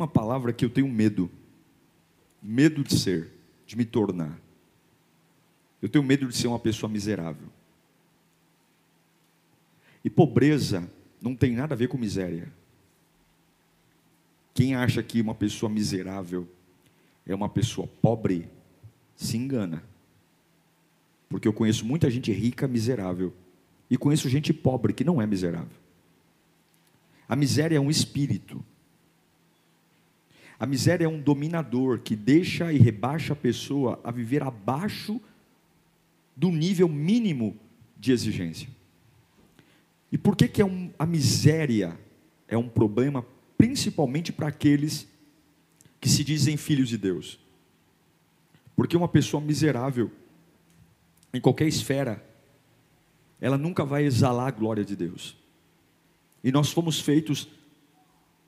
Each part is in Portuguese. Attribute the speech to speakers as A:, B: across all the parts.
A: Uma palavra que eu tenho medo. Medo de ser, de me tornar. Eu tenho medo de ser uma pessoa miserável. E pobreza não tem nada a ver com miséria. Quem acha que uma pessoa miserável é uma pessoa pobre, se engana. Porque eu conheço muita gente rica miserável. E conheço gente pobre que não é miserável. A miséria é um espírito. A miséria é um dominador que deixa e rebaixa a pessoa a viver abaixo do nível mínimo de exigência. E por que, que é um, a miséria é um problema principalmente para aqueles que se dizem filhos de Deus. Porque uma pessoa miserável, em qualquer esfera, ela nunca vai exalar a glória de Deus. E nós fomos feitos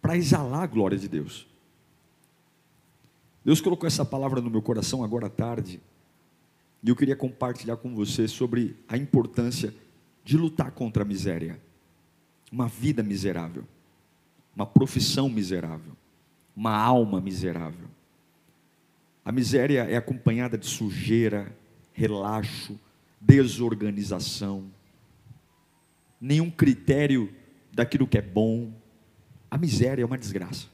A: para exalar a glória de Deus. Deus colocou essa palavra no meu coração agora à tarde, e eu queria compartilhar com você sobre a importância de lutar contra a miséria, uma vida miserável uma profissão miserável, uma alma miserável. A miséria é acompanhada de sujeira, relaxo, desorganização, nenhum critério daquilo que é bom. A miséria é uma desgraça,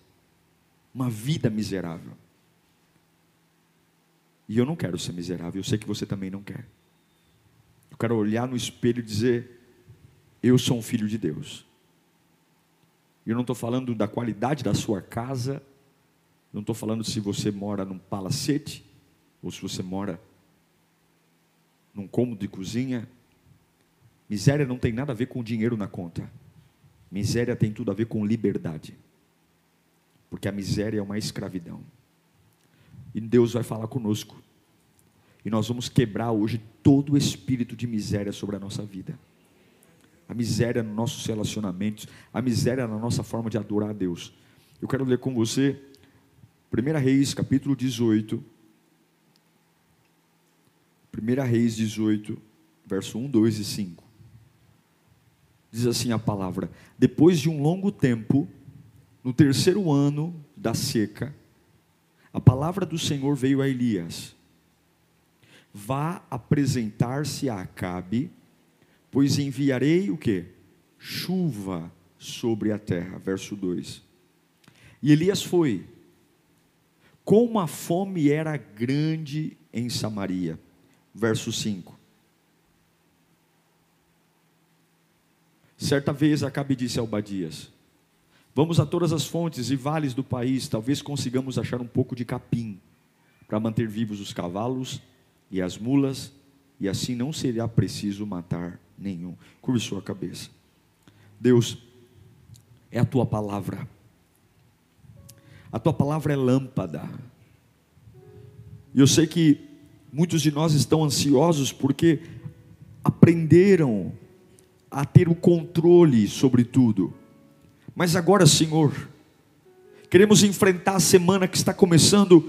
A: uma vida miserável. E eu não quero ser miserável, eu sei que você também não quer. Eu quero olhar no espelho e dizer: Eu sou um filho de Deus. Eu não estou falando da qualidade da sua casa, não estou falando se você mora num palacete, ou se você mora num cômodo de cozinha. Miséria não tem nada a ver com dinheiro na conta. Miséria tem tudo a ver com liberdade. Porque a miséria é uma escravidão. E Deus vai falar conosco. E nós vamos quebrar hoje todo o espírito de miséria sobre a nossa vida a miséria nos nossos relacionamentos, a miséria na nossa forma de adorar a Deus. Eu quero ler com você 1 Reis, capítulo 18. 1 Reis 18, verso 1, 2 e 5. Diz assim a palavra: Depois de um longo tempo, no terceiro ano da seca, a palavra do Senhor veio a Elias: Vá apresentar-se a Acabe pois enviarei o que? Chuva sobre a terra. Verso 2. E Elias foi, como a fome era grande em Samaria. Verso 5. Certa vez Acabe disse a Obadias: Vamos a todas as fontes e vales do país, talvez consigamos achar um pouco de capim para manter vivos os cavalos e as mulas, e assim não será preciso matar nenhum. Curve sua cabeça. Deus, é a tua palavra. A tua palavra é lâmpada. E eu sei que muitos de nós estão ansiosos porque aprenderam a ter o controle sobre tudo. Mas agora, Senhor, queremos enfrentar a semana que está começando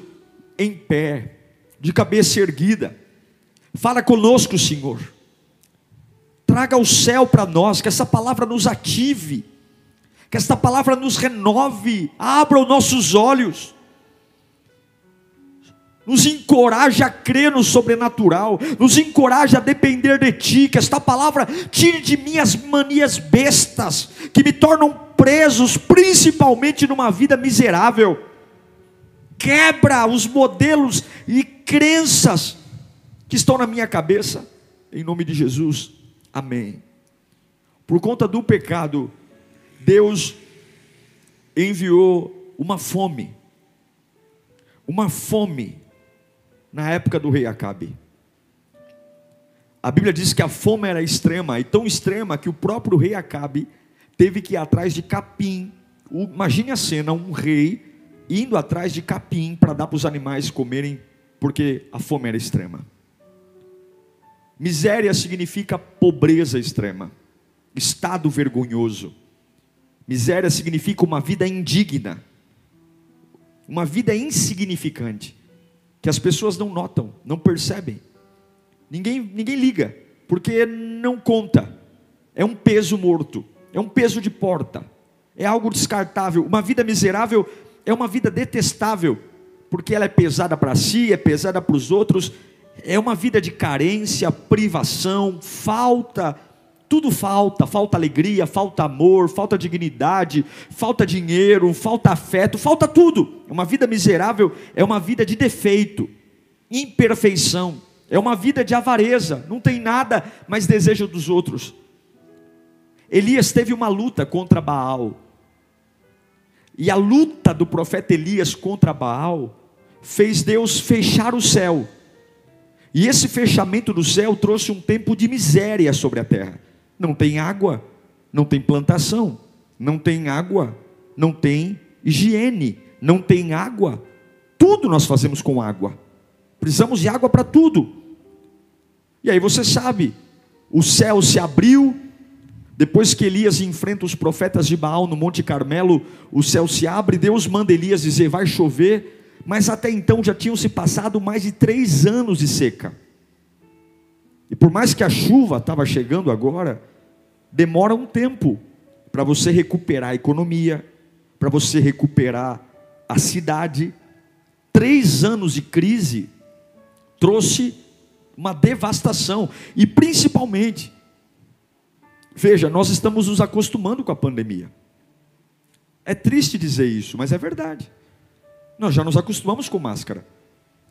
A: em pé, de cabeça erguida. Fala conosco, Senhor. Traga o céu para nós, que essa palavra nos ative, que essa palavra nos renove, abra os nossos olhos, nos encoraje a crer no sobrenatural, nos encoraje a depender de Ti, que esta palavra tire de mim as manias bestas, que me tornam presos, principalmente numa vida miserável, quebra os modelos e crenças que estão na minha cabeça, em nome de Jesus. Amém. Por conta do pecado, Deus enviou uma fome, uma fome, na época do rei Acabe. A Bíblia diz que a fome era extrema, e tão extrema que o próprio rei Acabe teve que ir atrás de capim. Imagine a cena: um rei indo atrás de capim para dar para os animais comerem, porque a fome era extrema. Miséria significa pobreza extrema, estado vergonhoso. Miséria significa uma vida indigna, uma vida insignificante, que as pessoas não notam, não percebem, ninguém, ninguém liga, porque não conta, é um peso morto, é um peso de porta, é algo descartável. Uma vida miserável é uma vida detestável, porque ela é pesada para si, é pesada para os outros, é uma vida de carência, privação, falta, tudo falta, falta alegria, falta amor, falta dignidade, falta dinheiro, falta afeto, falta tudo. Uma vida miserável é uma vida de defeito, imperfeição, é uma vida de avareza, não tem nada, mas deseja dos outros. Elias teve uma luta contra Baal. E a luta do profeta Elias contra Baal fez Deus fechar o céu e esse fechamento do céu trouxe um tempo de miséria sobre a terra. Não tem água, não tem plantação, não tem água, não tem higiene, não tem água. Tudo nós fazemos com água. Precisamos de água para tudo. E aí você sabe, o céu se abriu, depois que Elias enfrenta os profetas de Baal no Monte Carmelo, o céu se abre, Deus manda Elias dizer: vai chover, mas até então já tinham se passado mais de três anos de seca. E por mais que a chuva estava chegando agora, demora um tempo para você recuperar a economia, para você recuperar a cidade. Três anos de crise trouxe uma devastação, e principalmente, veja, nós estamos nos acostumando com a pandemia. É triste dizer isso, mas é verdade. Nós já nos acostumamos com máscara.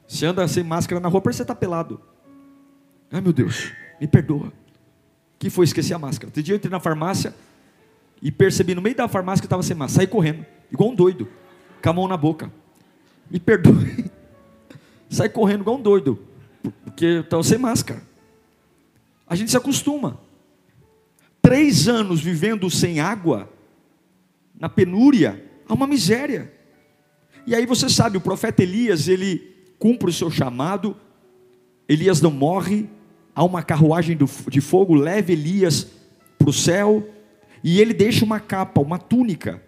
A: Você anda sem máscara na rua, parece que você está pelado. Ai meu Deus, me perdoa. Que foi esquecer a máscara. Outro dia eu entrei na farmácia e percebi no meio da farmácia que estava sem máscara. Saí correndo, igual um doido, com a mão na boca. Me perdoe. Saí correndo igual um doido, porque eu estava sem máscara. A gente se acostuma. Três anos vivendo sem água, na penúria, há uma miséria. E aí você sabe, o profeta Elias, ele cumpre o seu chamado, Elias não morre, há uma carruagem de fogo, leva Elias para o céu, e ele deixa uma capa, uma túnica,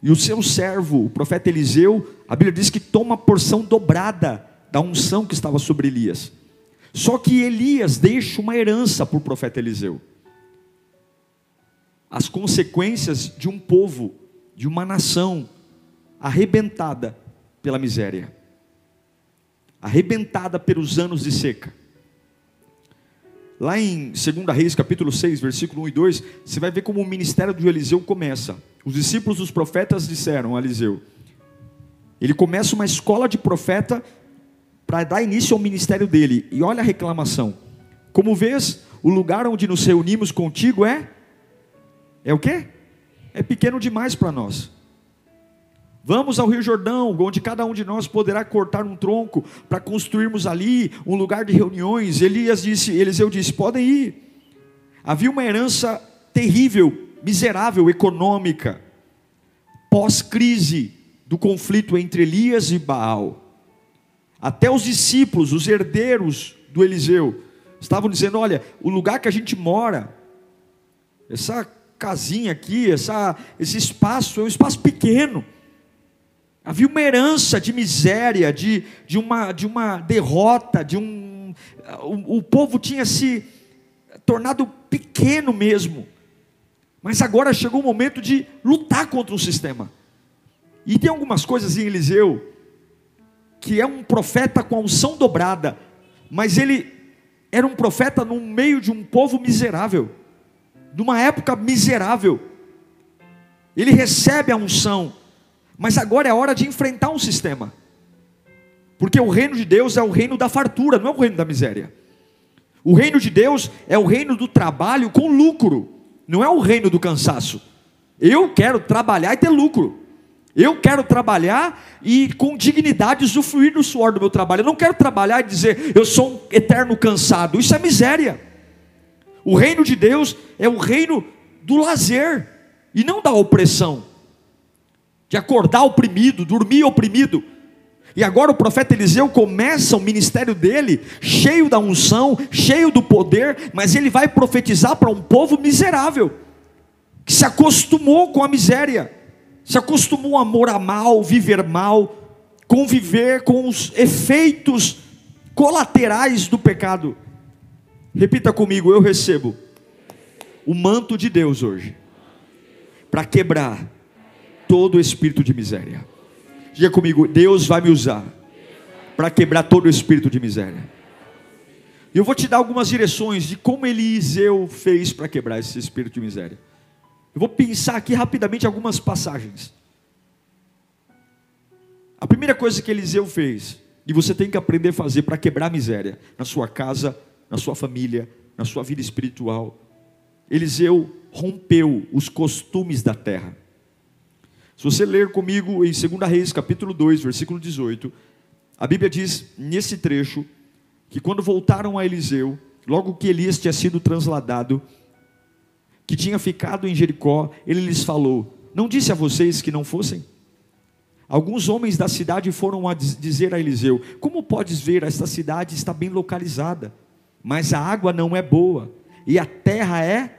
A: e o seu servo, o profeta Eliseu, a Bíblia diz que toma a porção dobrada da unção que estava sobre Elias. Só que Elias deixa uma herança para o profeta Eliseu. As consequências de um povo, de uma nação arrebentada pela miséria, arrebentada pelos anos de seca. Lá em 2 Reis, capítulo 6, versículo 1 e 2, você vai ver como o ministério de Eliseu começa. Os discípulos dos profetas disseram a Eliseu: ele começa uma escola de profeta para dar início ao ministério dele. E olha a reclamação. Como vês, o lugar onde nos reunimos contigo é é o quê? É pequeno demais para nós. Vamos ao Rio Jordão, onde cada um de nós poderá cortar um tronco para construirmos ali um lugar de reuniões. Elias disse, Eliseu disse: podem ir. Havia uma herança terrível, miserável, econômica, pós-crise do conflito entre Elias e Baal. Até os discípulos, os herdeiros do Eliseu, estavam dizendo: olha, o lugar que a gente mora, essa casinha aqui, essa, esse espaço é um espaço pequeno. Havia uma herança de miséria, de, de, uma, de uma derrota, de um. O, o povo tinha se tornado pequeno mesmo. Mas agora chegou o momento de lutar contra o sistema. E tem algumas coisas em Eliseu, que é um profeta com a unção dobrada, mas ele era um profeta no meio de um povo miserável, numa época miserável. Ele recebe a unção, mas agora é hora de enfrentar um sistema. Porque o reino de Deus é o reino da fartura, não é o reino da miséria. O reino de Deus é o reino do trabalho com lucro, não é o reino do cansaço. Eu quero trabalhar e ter lucro. Eu quero trabalhar e com dignidade usufruir do suor do meu trabalho. Eu não quero trabalhar e dizer eu sou um eterno cansado. Isso é miséria. O reino de Deus é o reino do lazer e não da opressão. De acordar oprimido, dormir oprimido. E agora o profeta Eliseu começa o ministério dele, cheio da unção, cheio do poder, mas ele vai profetizar para um povo miserável, que se acostumou com a miséria, se acostumou a morar mal, viver mal, conviver com os efeitos colaterais do pecado. Repita comigo: eu recebo o manto de Deus hoje para quebrar todo espírito de miséria. Diga comigo: Deus vai me usar para quebrar todo o espírito de miséria. E eu vou te dar algumas direções de como Eliseu fez para quebrar esse espírito de miséria. Eu vou pensar aqui rapidamente algumas passagens. A primeira coisa que Eliseu fez, e você tem que aprender a fazer para quebrar a miséria, na sua casa, na sua família, na sua vida espiritual, Eliseu rompeu os costumes da terra. Se você ler comigo em 2 Reis, capítulo 2, versículo 18, a Bíblia diz nesse trecho que quando voltaram a Eliseu, logo que Elias tinha sido transladado, que tinha ficado em Jericó, ele lhes falou: Não disse a vocês que não fossem? Alguns homens da cidade foram a dizer a Eliseu: Como podes ver, esta cidade está bem localizada, mas a água não é boa e a terra é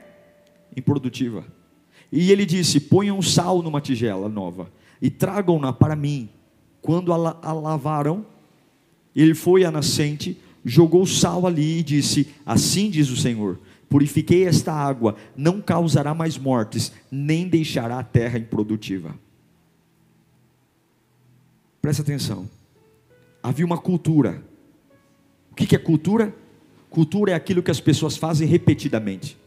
A: improdutiva. E ele disse: Ponham sal numa tigela nova e tragam-na para mim. Quando a, a lavaram, ele foi à nascente, jogou sal ali e disse: Assim diz o Senhor: Purifiquei esta água, não causará mais mortes, nem deixará a terra improdutiva. Presta atenção. Havia uma cultura. O que é cultura? Cultura é aquilo que as pessoas fazem repetidamente.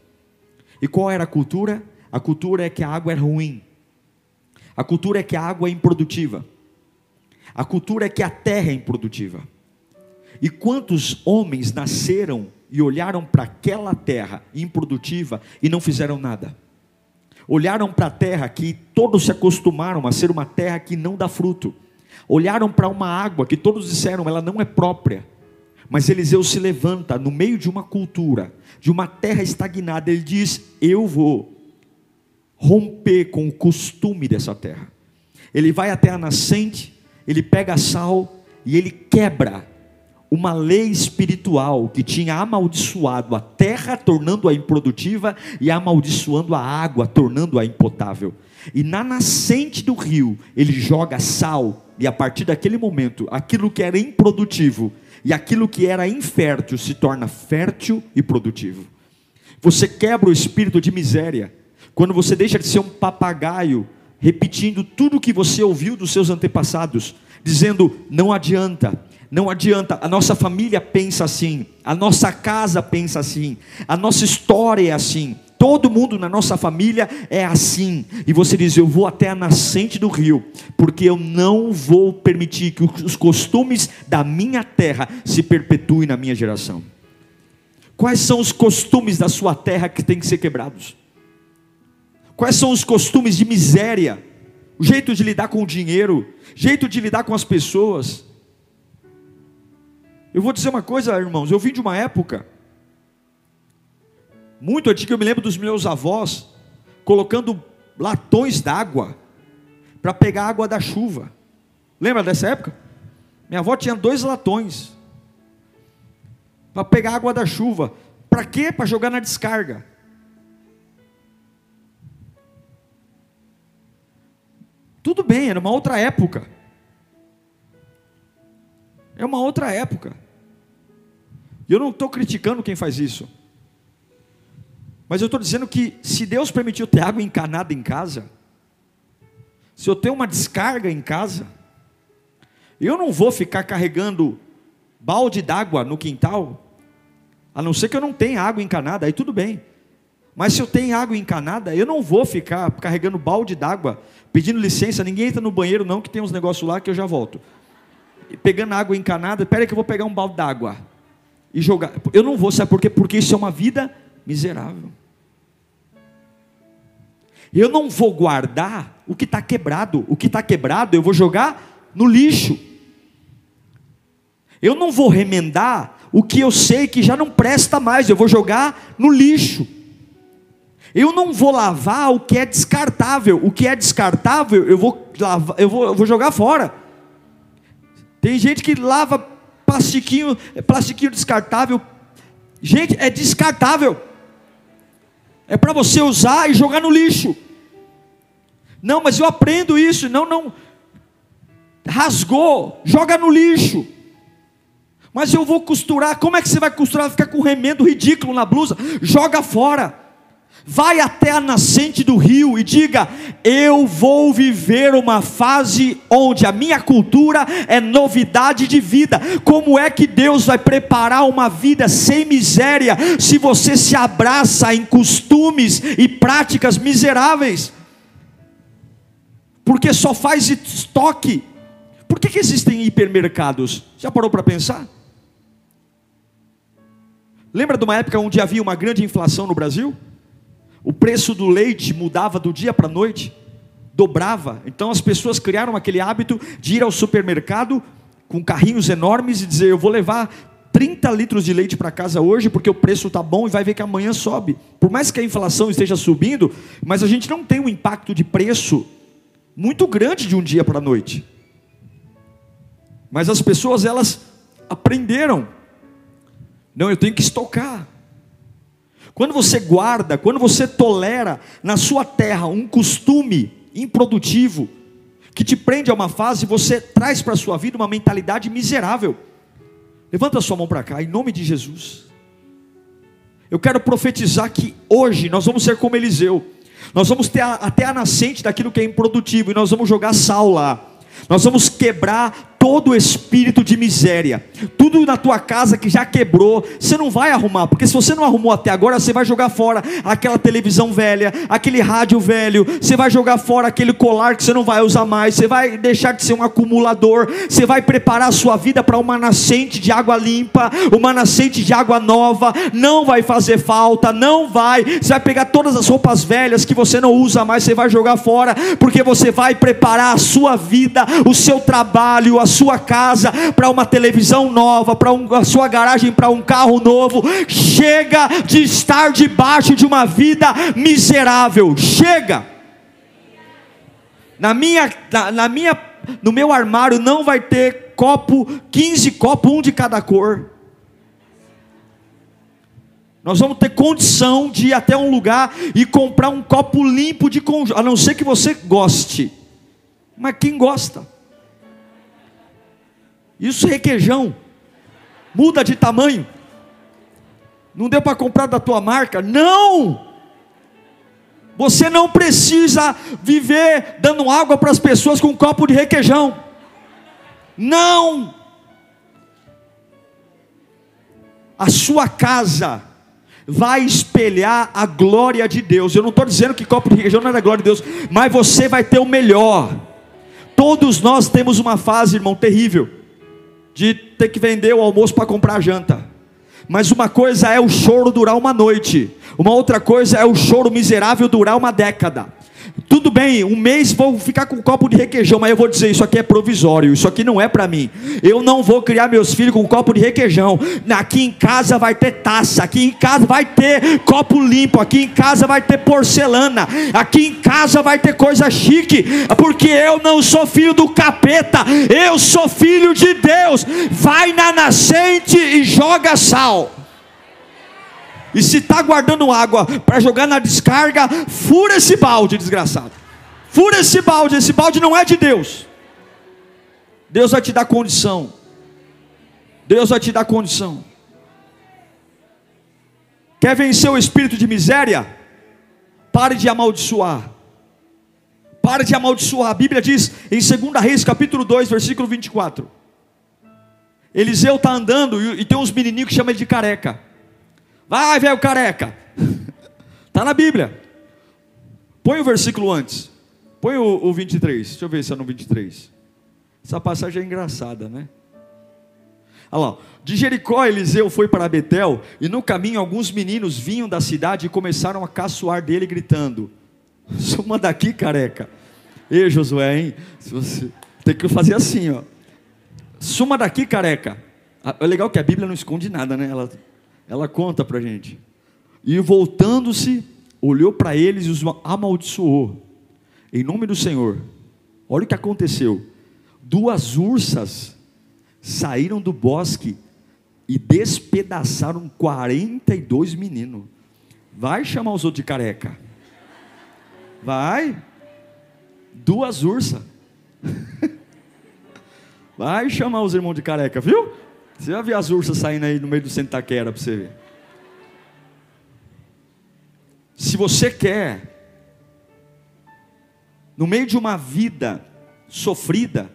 A: E qual era a cultura? A cultura é que a água é ruim. A cultura é que a água é improdutiva. A cultura é que a terra é improdutiva. E quantos homens nasceram e olharam para aquela terra improdutiva e não fizeram nada? Olharam para a terra que todos se acostumaram a ser uma terra que não dá fruto. Olharam para uma água que todos disseram ela não é própria. Mas Eliseu se levanta no meio de uma cultura, de uma terra estagnada, ele diz: Eu vou romper com o costume dessa terra. Ele vai até a nascente, ele pega sal e ele quebra uma lei espiritual que tinha amaldiçoado a terra, tornando-a improdutiva, e amaldiçoando a água, tornando-a impotável. E na nascente do rio, ele joga sal, e a partir daquele momento, aquilo que era improdutivo e aquilo que era infértil se torna fértil e produtivo. Você quebra o espírito de miséria quando você deixa de ser um papagaio, repetindo tudo o que você ouviu dos seus antepassados, dizendo: não adianta, não adianta, a nossa família pensa assim, a nossa casa pensa assim, a nossa história é assim, todo mundo na nossa família é assim, e você diz: Eu vou até a nascente do rio, porque eu não vou permitir que os costumes da minha terra se perpetuem na minha geração. Quais são os costumes da sua terra que têm que ser quebrados? Quais são os costumes de miséria? O jeito de lidar com o dinheiro, jeito de lidar com as pessoas. Eu vou dizer uma coisa, irmãos, eu vim de uma época muito antiga, eu me lembro dos meus avós colocando latões d'água para pegar água da chuva. Lembra dessa época? Minha avó tinha dois latões para pegar água da chuva. Para quê? Para jogar na descarga. Tudo bem, era uma outra época. É uma outra época. E eu não estou criticando quem faz isso. Mas eu estou dizendo que se Deus permitiu ter água encanada em casa, se eu tenho uma descarga em casa, eu não vou ficar carregando balde d'água no quintal, a não ser que eu não tenha água encanada, aí tudo bem. Mas se eu tenho água encanada, eu não vou ficar carregando balde d'água, pedindo licença, ninguém entra no banheiro não, que tem uns negócios lá que eu já volto. Pegando água encanada, espera que eu vou pegar um balde d'água e jogar. Eu não vou, sabe por quê? Porque isso é uma vida miserável. Eu não vou guardar o que está quebrado. O que está quebrado eu vou jogar no lixo. Eu não vou remendar o que eu sei que já não presta mais, eu vou jogar no lixo. Eu não vou lavar o que é descartável. O que é descartável, eu vou, lavar, eu vou, eu vou jogar fora. Tem gente que lava plastiquinho, plastiquinho descartável. Gente, é descartável. É para você usar e jogar no lixo. Não, mas eu aprendo isso. Não, não. Rasgou, joga no lixo. Mas eu vou costurar. Como é que você vai costurar? Ficar com remendo ridículo na blusa? Joga fora. Vai até a nascente do rio e diga: Eu vou viver uma fase onde a minha cultura é novidade de vida. Como é que Deus vai preparar uma vida sem miséria se você se abraça em costumes e práticas miseráveis? Porque só faz estoque. Por que, que existem hipermercados? Já parou para pensar? Lembra de uma época onde havia uma grande inflação no Brasil? O preço do leite mudava do dia para a noite, dobrava. Então as pessoas criaram aquele hábito de ir ao supermercado com carrinhos enormes e dizer: Eu vou levar 30 litros de leite para casa hoje porque o preço está bom e vai ver que amanhã sobe. Por mais que a inflação esteja subindo, mas a gente não tem um impacto de preço muito grande de um dia para a noite. Mas as pessoas elas aprenderam. Não, eu tenho que estocar. Quando você guarda, quando você tolera na sua terra um costume improdutivo, que te prende a uma fase, você traz para a sua vida uma mentalidade miserável. Levanta a sua mão para cá, em nome de Jesus. Eu quero profetizar que hoje nós vamos ser como Eliseu. Nós vamos ter a, até a nascente daquilo que é improdutivo e nós vamos jogar sal lá. Nós vamos quebrar todo espírito de miséria, tudo na tua casa que já quebrou, você não vai arrumar, porque se você não arrumou até agora, você vai jogar fora aquela televisão velha, aquele rádio velho, você vai jogar fora aquele colar que você não vai usar mais, você vai deixar de ser um acumulador, você vai preparar a sua vida para uma nascente de água limpa, uma nascente de água nova, não vai fazer falta, não vai, você vai pegar todas as roupas velhas que você não usa mais, você vai jogar fora, porque você vai preparar a sua vida, o seu trabalho, a sua casa para uma televisão nova, para um, a sua garagem para um carro novo. Chega de estar debaixo de uma vida miserável. Chega. Na minha, na, na minha, no meu armário não vai ter copo, 15 copos, um de cada cor. Nós vamos ter condição de ir até um lugar e comprar um copo limpo de conjunto, a não ser que você goste. Mas quem gosta? Isso requeijão. Muda de tamanho. Não deu para comprar da tua marca? Não! Você não precisa viver dando água para as pessoas com um copo de requeijão. Não! A sua casa vai espelhar a glória de Deus. Eu não estou dizendo que copo de requeijão não é da glória de Deus, mas você vai ter o melhor. Todos nós temos uma fase, irmão, terrível de ter que vender o almoço para comprar janta. Mas uma coisa é o choro durar uma noite, uma outra coisa é o choro miserável durar uma década. Tudo bem, um mês vou ficar com um copo de requeijão, mas eu vou dizer: isso aqui é provisório, isso aqui não é para mim. Eu não vou criar meus filhos com um copo de requeijão. Aqui em casa vai ter taça, aqui em casa vai ter copo limpo, aqui em casa vai ter porcelana, aqui em casa vai ter coisa chique, porque eu não sou filho do capeta, eu sou filho de Deus. Vai na nascente e joga sal. E se está guardando água para jogar na descarga, fura esse balde, desgraçado. Fura esse balde, esse balde não é de Deus. Deus vai te dar condição. Deus vai te dar condição. Quer vencer o espírito de miséria? Pare de amaldiçoar. Pare de amaldiçoar. A Bíblia diz em 2 Reis, capítulo 2, versículo 24. Eliseu está andando e, tem uns menininhos que chamam ele de careca. Vai, velho careca. Está na Bíblia. Põe o versículo antes. Põe o, o 23. Deixa eu ver se é no 23. Essa passagem é engraçada, né? Olha lá. De Jericó, Eliseu foi para Betel, e no caminho alguns meninos vinham da cidade e começaram a caçoar dele, gritando: Suma daqui, careca. Ei, Josué, hein? Tem que fazer assim, ó. Suma daqui, careca. Ah, é legal que a Bíblia não esconde nada, né? Ela ela conta para a gente. E voltando-se, olhou para eles e os amaldiçoou. Em nome do Senhor. Olha o que aconteceu. Duas ursas saíram do bosque e despedaçaram 42 meninos. Vai chamar os outros de careca. Vai. Duas ursas. Vai chamar os irmãos de careca, viu? Você vai ver as ursas saindo aí no meio do Sentaquera para você ver. Se você quer, no meio de uma vida sofrida,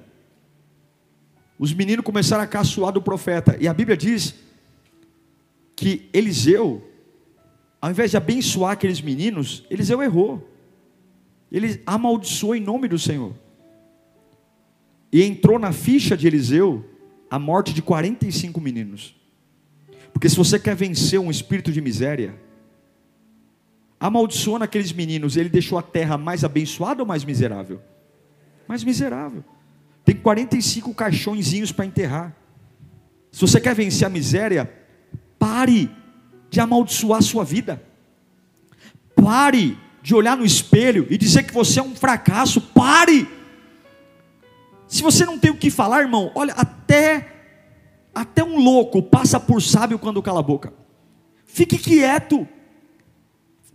A: os meninos começaram a caçoar do profeta. E a Bíblia diz que Eliseu, ao invés de abençoar aqueles meninos, Eliseu errou. Ele amaldiçoou em nome do Senhor. E entrou na ficha de Eliseu a morte de 45 meninos. Porque se você quer vencer um espírito de miséria, amaldiçoando aqueles meninos, ele deixou a terra mais abençoada ou mais miserável? Mais miserável. Tem 45 caixõezinhos para enterrar. Se você quer vencer a miséria, pare de amaldiçoar a sua vida. Pare de olhar no espelho e dizer que você é um fracasso. Pare. Se você não tem o que falar, irmão, olha, até até um louco passa por sábio quando cala a boca. Fique quieto.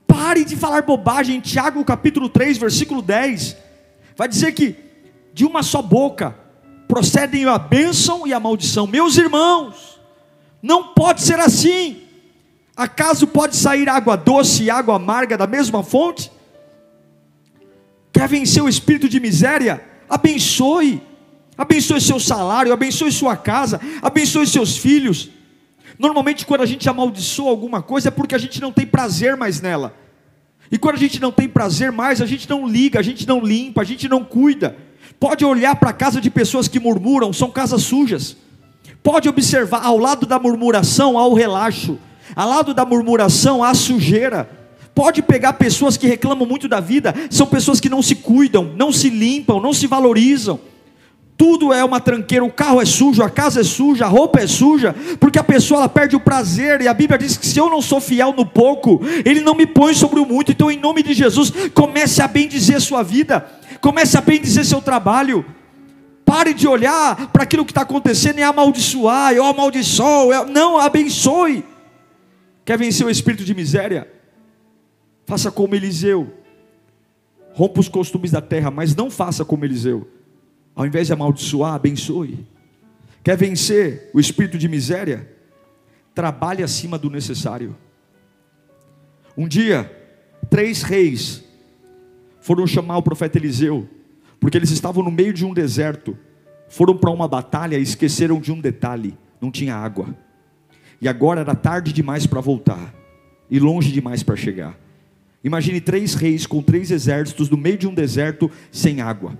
A: Pare de falar bobagem. Tiago capítulo 3, versículo 10. Vai dizer que de uma só boca procedem a bênção e a maldição. Meus irmãos, não pode ser assim. Acaso pode sair água doce e água amarga da mesma fonte? Quer vencer o espírito de miséria? Abençoe. Abençoe seu salário, abençoe sua casa, abençoe seus filhos. Normalmente, quando a gente amaldiçoa alguma coisa, é porque a gente não tem prazer mais nela. E quando a gente não tem prazer mais, a gente não liga, a gente não limpa, a gente não cuida. Pode olhar para a casa de pessoas que murmuram, são casas sujas. Pode observar, ao lado da murmuração há o relaxo, ao lado da murmuração há sujeira. Pode pegar pessoas que reclamam muito da vida, são pessoas que não se cuidam, não se limpam, não se valorizam. Tudo é uma tranqueira, o carro é sujo, a casa é suja, a roupa é suja, porque a pessoa ela perde o prazer, e a Bíblia diz que se eu não sou fiel no pouco, Ele não me põe sobre o muito. Então, em nome de Jesus, comece a bem dizer sua vida comece a bendizer seu trabalho. Pare de olhar para aquilo que está acontecendo e amaldiçoar, eu amaldiçoo, eu... não, abençoe. Quer vencer o espírito de miséria? Faça como Eliseu, rompa os costumes da terra, mas não faça como Eliseu. Ao invés de amaldiçoar, abençoe. Quer vencer o espírito de miséria? Trabalhe acima do necessário. Um dia, três reis foram chamar o profeta Eliseu, porque eles estavam no meio de um deserto, foram para uma batalha e esqueceram de um detalhe: não tinha água. E agora era tarde demais para voltar, e longe demais para chegar. Imagine três reis com três exércitos no meio de um deserto sem água.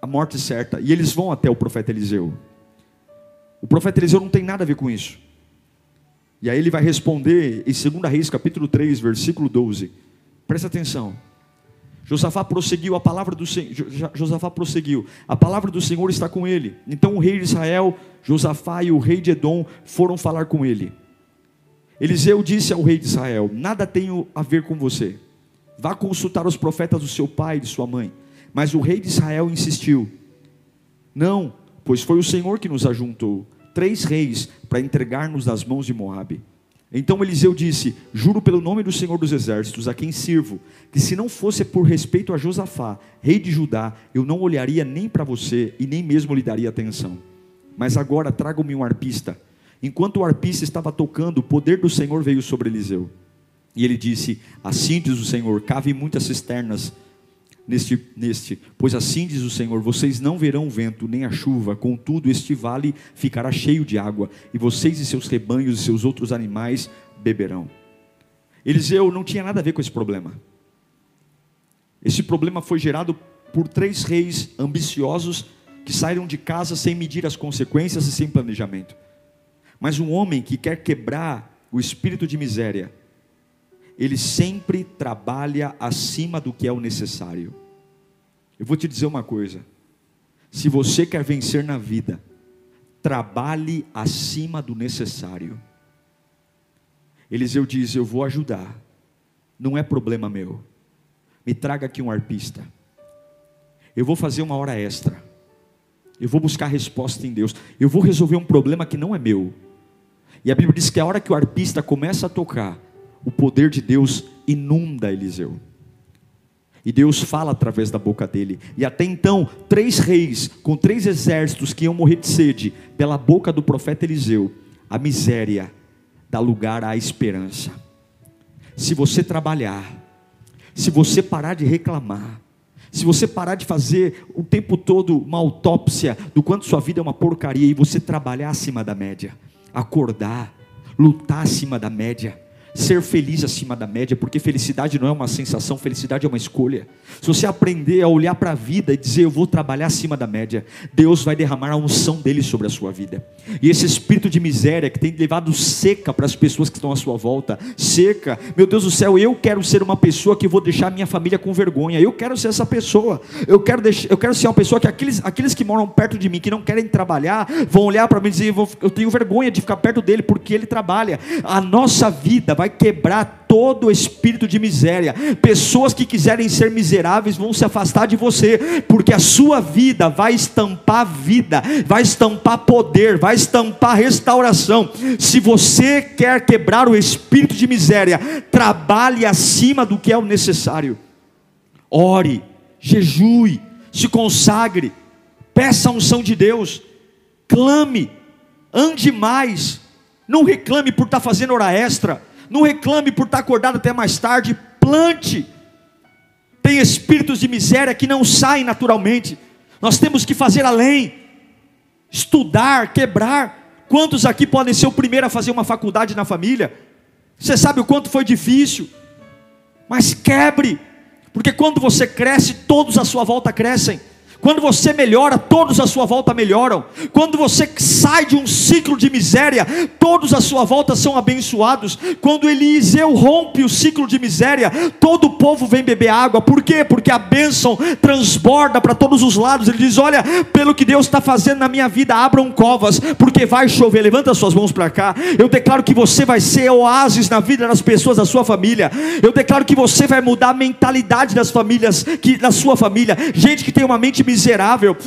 A: A morte certa. E eles vão até o profeta Eliseu. O profeta Eliseu não tem nada a ver com isso. E aí ele vai responder em 2 Reis capítulo 3, versículo 12. Presta atenção. Josafá prosseguiu, a palavra do Senhor, Josafá prosseguiu, a palavra do Senhor está com ele. Então o rei de Israel, Josafá e o rei de Edom foram falar com ele. Eliseu disse ao rei de Israel: Nada tenho a ver com você. Vá consultar os profetas do seu pai e de sua mãe. Mas o rei de Israel insistiu: Não, pois foi o Senhor que nos ajuntou, três reis, para entregar-nos nas mãos de Moabe. Então Eliseu disse: Juro pelo nome do Senhor dos Exércitos, a quem sirvo, que se não fosse por respeito a Josafá, rei de Judá, eu não olharia nem para você e nem mesmo lhe daria atenção. Mas agora traga-me um arpista. Enquanto o arpista estava tocando, o poder do Senhor veio sobre Eliseu. E ele disse: Assim diz o Senhor: cave muitas cisternas neste, neste, pois assim diz o Senhor: vocês não verão vento nem a chuva, contudo, este vale ficará cheio de água, e vocês e seus rebanhos e seus outros animais beberão. Eliseu não tinha nada a ver com esse problema. Esse problema foi gerado por três reis ambiciosos que saíram de casa sem medir as consequências e sem planejamento. Mas um homem que quer quebrar o espírito de miséria, ele sempre trabalha acima do que é o necessário. Eu vou te dizer uma coisa: se você quer vencer na vida, trabalhe acima do necessário. Eliseu diz: Eu vou ajudar, não é problema meu. Me traga aqui um arpista. Eu vou fazer uma hora extra. Eu vou buscar resposta em Deus. Eu vou resolver um problema que não é meu. E a Bíblia diz que a hora que o arpista começa a tocar, o poder de Deus inunda Eliseu. E Deus fala através da boca dele. E até então, três reis com três exércitos que iam morrer de sede, pela boca do profeta Eliseu, a miséria dá lugar à esperança. Se você trabalhar, se você parar de reclamar, se você parar de fazer o tempo todo uma autópsia do quanto sua vida é uma porcaria e você trabalhar acima da média, acordar, lutar acima da média, ser feliz acima da média, porque felicidade não é uma sensação, felicidade é uma escolha. Se você aprender a olhar para a vida e dizer eu vou trabalhar acima da média, Deus vai derramar a unção dele sobre a sua vida. E esse espírito de miséria que tem levado seca para as pessoas que estão à sua volta, seca. Meu Deus do céu, eu quero ser uma pessoa que vou deixar minha família com vergonha. Eu quero ser essa pessoa. Eu quero deixar, eu quero ser uma pessoa que aqueles aqueles que moram perto de mim, que não querem trabalhar, vão olhar para mim e dizer eu tenho vergonha de ficar perto dele porque ele trabalha. A nossa vida vai vai quebrar todo o espírito de miséria. Pessoas que quiserem ser miseráveis vão se afastar de você, porque a sua vida vai estampar vida, vai estampar poder, vai estampar restauração. Se você quer quebrar o espírito de miséria, trabalhe acima do que é o necessário. Ore, jejue, se consagre, peça a unção de Deus, clame, ande mais. Não reclame por estar fazendo hora extra não reclame por estar acordado até mais tarde, plante. Tem espíritos de miséria que não saem naturalmente. Nós temos que fazer além, estudar, quebrar. Quantos aqui podem ser o primeiro a fazer uma faculdade na família? Você sabe o quanto foi difícil, mas quebre, porque quando você cresce, todos à sua volta crescem. Quando você melhora, todos à sua volta melhoram. Quando você sai de um ciclo de miséria, todos à sua volta são abençoados. Quando Eliseu rompe o ciclo de miséria, todo o povo vem beber água. Por quê? Porque a bênção transborda para todos os lados. Ele diz: Olha, pelo que Deus está fazendo na minha vida, abram covas, porque vai chover. Levanta suas mãos para cá. Eu declaro que você vai ser oásis na vida das pessoas da sua família. Eu declaro que você vai mudar a mentalidade das famílias, que, da sua família. Gente que tem uma mente miserável,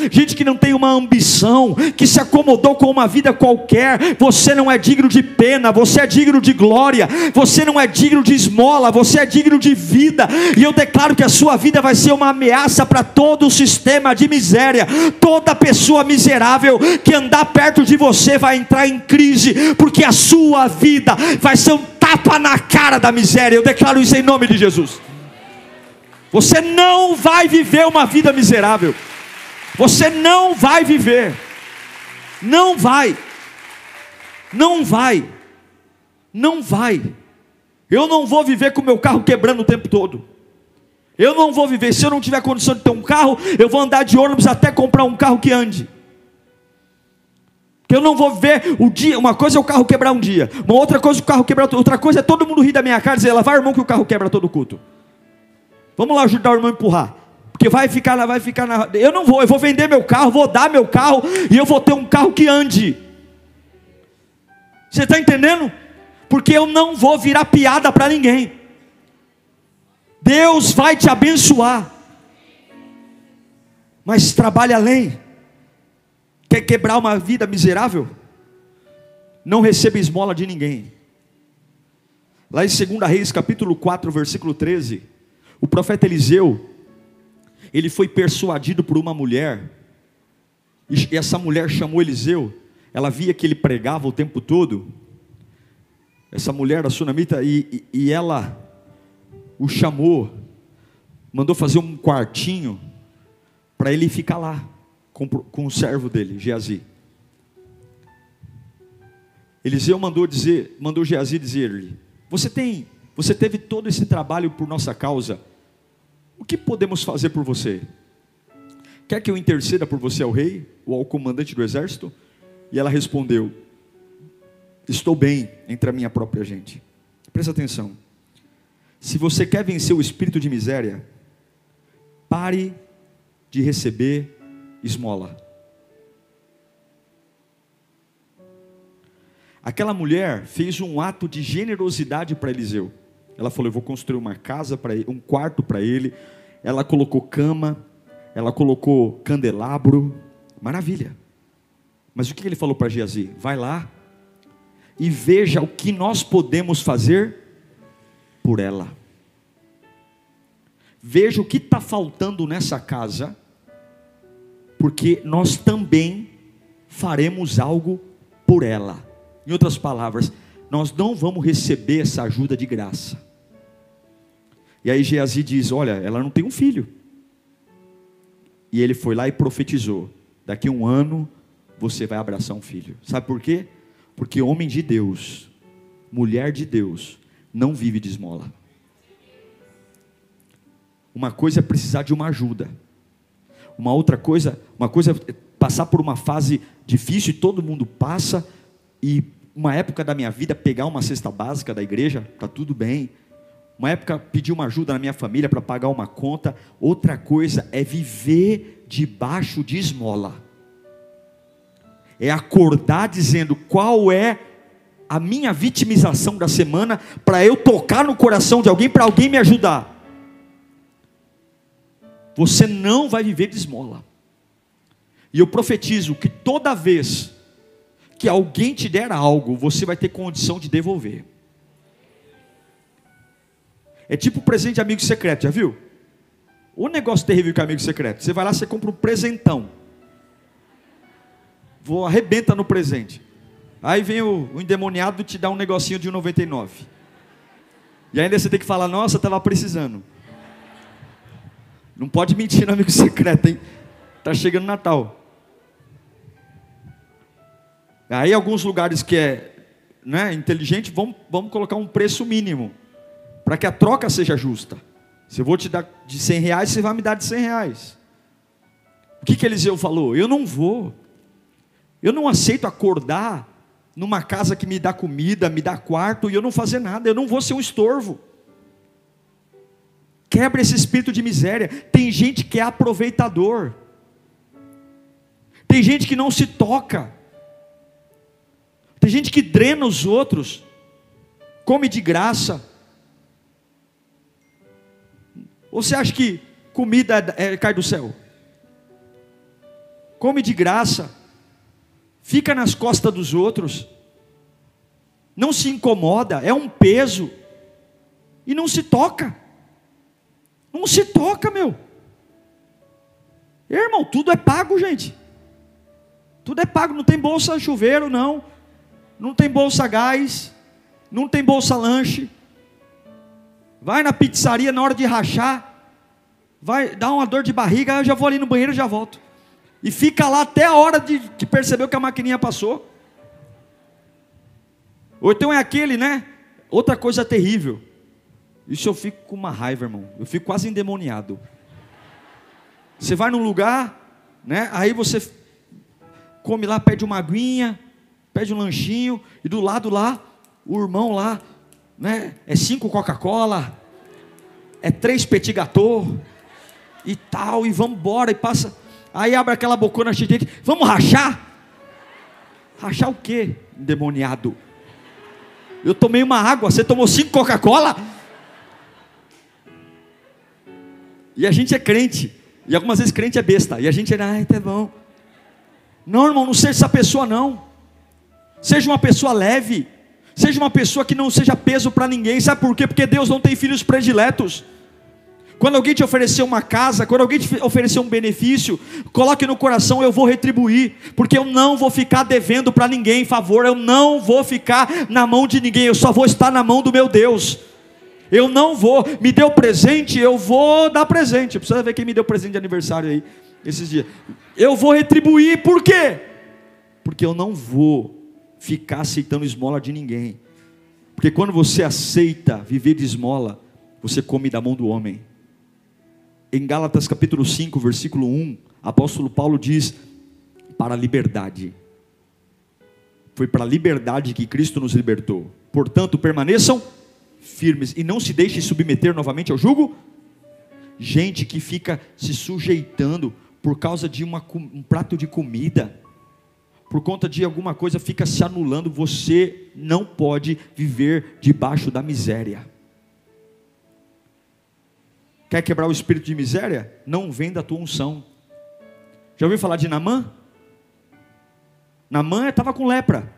A: gente que não tem uma ambição, que se acomodou com uma vida qualquer. Você não é digno de pena, você é digno de glória, você não é digno de esmola, você é digno de vida. E eu declaro que a sua vida vai ser uma ameaça para todo o sistema de miséria. Toda pessoa miserável que andar perto de você vai entrar em crise, porque a sua vida vai ser um tapa na cara da miséria. Eu declaro isso em nome de Jesus. Você não vai viver uma vida miserável. Você não vai viver. Não vai. Não vai. Não vai. Eu não vou viver com meu carro quebrando o tempo todo. Eu não vou viver. Se eu não tiver condição de ter um carro, eu vou andar de ônibus até comprar um carro que ande. Que eu não vou ver o dia. Uma coisa é o carro quebrar um dia. Uma outra coisa é o carro quebrar. Outra coisa é todo mundo rir da minha cara e dizer: lá vai, irmão, que o carro quebra todo culto. Vamos lá ajudar o irmão a empurrar. Porque vai ficar lá, vai ficar na. Eu não vou, eu vou vender meu carro, vou dar meu carro e eu vou ter um carro que ande. Você está entendendo? Porque eu não vou virar piada para ninguém. Deus vai te abençoar. Mas trabalhe além. Quer quebrar uma vida miserável? Não receba esmola de ninguém. Lá em 2 Reis, capítulo 4, versículo 13, o profeta Eliseu ele foi persuadido por uma mulher, e essa mulher chamou Eliseu, ela via que ele pregava o tempo todo, essa mulher, a sunamita, e, e, e ela o chamou, mandou fazer um quartinho para ele ficar lá com, com o servo dele, Geazi. Eliseu mandou dizer, mandou Geazi dizer-lhe: Você tem, você teve todo esse trabalho por nossa causa o que podemos fazer por você? Quer que eu interceda por você ao rei ou ao comandante do exército? E ela respondeu: Estou bem entre a minha própria gente. Presta atenção. Se você quer vencer o espírito de miséria, pare de receber esmola. Aquela mulher fez um ato de generosidade para Eliseu. Ela falou: Eu vou construir uma casa para ele, um quarto para ele. Ela colocou cama, ela colocou candelabro. Maravilha. Mas o que ele falou para Geazi? Vai lá e veja o que nós podemos fazer por ela. Veja o que está faltando nessa casa, porque nós também faremos algo por ela. Em outras palavras, nós não vamos receber essa ajuda de graça. E aí Geazi diz: Olha, ela não tem um filho. E ele foi lá e profetizou: Daqui a um ano você vai abraçar um filho. Sabe por quê? Porque homem de Deus, mulher de Deus, não vive de esmola. Uma coisa é precisar de uma ajuda. Uma outra coisa, uma coisa é passar por uma fase difícil e todo mundo passa e uma época da minha vida pegar uma cesta básica da igreja, tá tudo bem uma época pedi uma ajuda na minha família para pagar uma conta. Outra coisa é viver debaixo de esmola. É acordar dizendo qual é a minha vitimização da semana para eu tocar no coração de alguém, para alguém me ajudar. Você não vai viver de esmola. E eu profetizo que toda vez que alguém te der algo, você vai ter condição de devolver. É tipo presente de amigo secreto, já viu? O negócio terrível com amigo secreto. Você vai lá, você compra um presentão. Vou arrebenta no presente. Aí vem o, o endemoniado te dá um negocinho de 1,99. E ainda você tem que falar, nossa, estava precisando. Não pode mentir no amigo secreto, hein? Tá chegando Natal. Aí alguns lugares que é né, inteligente, vamos, vamos colocar um preço mínimo para que a troca seja justa. Se eu vou te dar de 100 reais, você vai me dar de 100 reais. O que, que Eliseu falou? Eu não vou. Eu não aceito acordar numa casa que me dá comida, me dá quarto e eu não fazer nada. Eu não vou ser um estorvo. Quebra esse espírito de miséria. Tem gente que é aproveitador. Tem gente que não se toca. Tem gente que drena os outros. Come de graça você acha que comida é, é, cai do céu? Come de graça, fica nas costas dos outros, não se incomoda, é um peso, e não se toca. Não se toca, meu. Irmão, tudo é pago, gente. Tudo é pago, não tem bolsa chuveiro, não. Não tem bolsa gás, não tem bolsa lanche. Vai na pizzaria na hora de rachar, vai dar uma dor de barriga, eu já vou ali no banheiro e já volto. E fica lá até a hora de, de perceber que a maquininha passou. Ou então é aquele, né? Outra coisa terrível. Isso eu fico com uma raiva, irmão. Eu fico quase endemoniado. Você vai num lugar, né? Aí você come lá, pede uma aguinha, pede um lanchinho, e do lado lá, o irmão lá, né? É cinco Coca-Cola, é três petit gâteau e tal, e vamos embora, e passa. Aí abre aquela bocona cheia de vamos rachar? Rachar o quê? Endemoniado. Eu tomei uma água, você tomou cinco Coca-Cola? E a gente é crente. E algumas vezes crente é besta. E a gente é, ai, tá bom. Não, irmão, não seja essa pessoa, não. Seja uma pessoa leve. Seja uma pessoa que não seja peso para ninguém. Sabe por quê? Porque Deus não tem filhos prediletos. Quando alguém te oferecer uma casa, quando alguém te oferecer um benefício, coloque no coração: eu vou retribuir, porque eu não vou ficar devendo para ninguém favor, eu não vou ficar na mão de ninguém, eu só vou estar na mão do meu Deus. Eu não vou, me deu presente, eu vou dar presente. Precisa ver quem me deu presente de aniversário aí esses dias. Eu vou retribuir, por quê? Porque eu não vou ficar aceitando esmola de ninguém. Porque quando você aceita viver de esmola, você come da mão do homem. Em Gálatas capítulo 5, versículo 1, apóstolo Paulo diz: para a liberdade. Foi para a liberdade que Cristo nos libertou. Portanto, permaneçam firmes e não se deixem submeter novamente ao jugo. Gente que fica se sujeitando por causa de uma, um prato de comida, por conta de alguma coisa fica se anulando, você não pode viver debaixo da miséria. Quer quebrar o espírito de miséria? Não vem da tua unção. Já ouviu falar de Namã? Namã estava com lepra.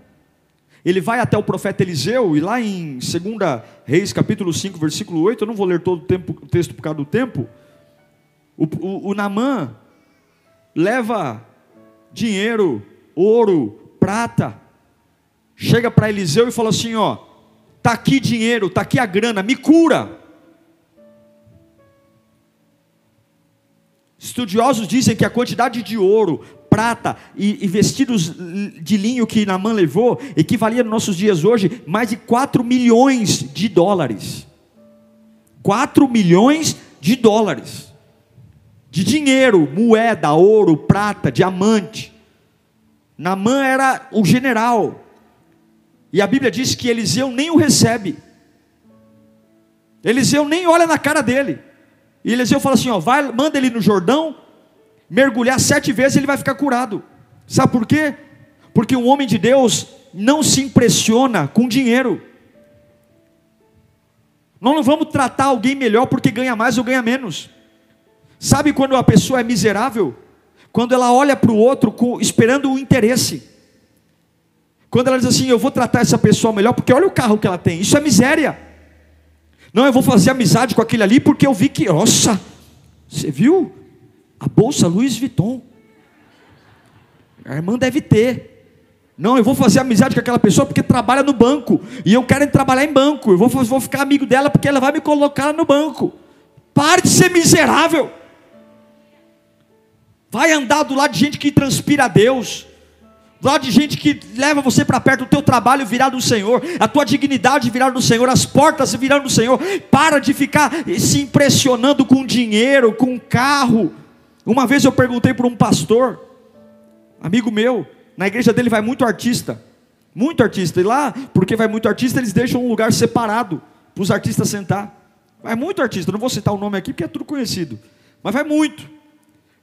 A: Ele vai até o profeta Eliseu, e lá em 2 Reis, capítulo 5, versículo 8, eu não vou ler todo o, tempo, o texto por causa do tempo. O, o, o Namã leva dinheiro, ouro, prata, chega para Eliseu e fala assim: ó, tá aqui dinheiro, tá aqui a grana, me cura. Estudiosos dizem que a quantidade de ouro, prata e, e vestidos de linho que Namã levou equivalia nos nossos dias hoje mais de 4 milhões de dólares. 4 milhões de dólares. De dinheiro, moeda, ouro, prata, diamante. Namã era o general. E a Bíblia diz que Eliseu nem o recebe. Eliseu nem olha na cara dele. E Eliseu fala assim: ó, vai, manda ele no Jordão, mergulhar sete vezes ele vai ficar curado. Sabe por quê? Porque um homem de Deus não se impressiona com dinheiro. Nós não vamos tratar alguém melhor porque ganha mais ou ganha menos. Sabe quando a pessoa é miserável? Quando ela olha para o outro com, esperando o interesse. Quando ela diz assim: Eu vou tratar essa pessoa melhor porque olha o carro que ela tem. Isso é miséria. Não, eu vou fazer amizade com aquele ali porque eu vi que, nossa, você viu? A bolsa Louis Vuitton. A irmã deve ter. Não, eu vou fazer amizade com aquela pessoa porque trabalha no banco. E eu quero trabalhar em banco. Eu vou, vou ficar amigo dela porque ela vai me colocar no banco. Pare de ser miserável. Vai andar do lado de gente que transpira a Deus do lado de gente que leva você para perto, o teu trabalho virar do Senhor, a tua dignidade virar do Senhor, as portas virar do Senhor. Para de ficar se impressionando com dinheiro, com carro. Uma vez eu perguntei para um pastor, amigo meu, na igreja dele vai muito artista, muito artista, e lá, porque vai muito artista, eles deixam um lugar separado para os artistas sentar. Vai muito artista, não vou citar o nome aqui porque é tudo conhecido, mas vai muito.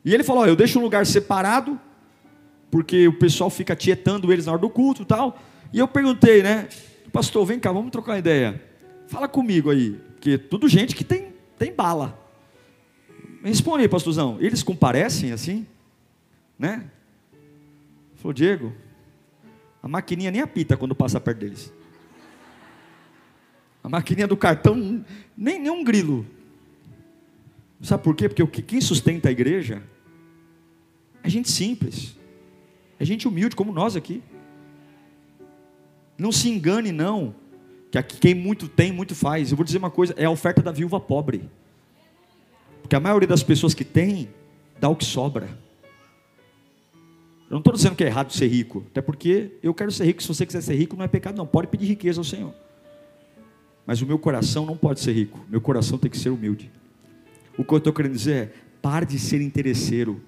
A: E ele falou: ó, eu deixo um lugar separado porque o pessoal fica tietando eles na hora do culto e tal. E eu perguntei, né? Pastor, vem cá, vamos trocar uma ideia. Fala comigo aí, porque tudo gente que tem, tem bala. Responde aí, pastorzão. Eles comparecem assim? Né? Falou, Diego, a maquininha nem apita quando passa perto deles. A maquininha do cartão, nem, nem um grilo. Sabe por quê? Porque quem sustenta a igreja é gente simples. É gente humilde como nós aqui. Não se engane, não. Que aqui quem muito tem, muito faz. Eu vou dizer uma coisa: é a oferta da viúva pobre. Porque a maioria das pessoas que tem, dá o que sobra. Eu não estou dizendo que é errado ser rico, até porque eu quero ser rico. Se você quiser ser rico, não é pecado, não. Pode pedir riqueza ao Senhor. Mas o meu coração não pode ser rico. Meu coração tem que ser humilde. O que eu estou querendo dizer é: pare de ser interesseiro.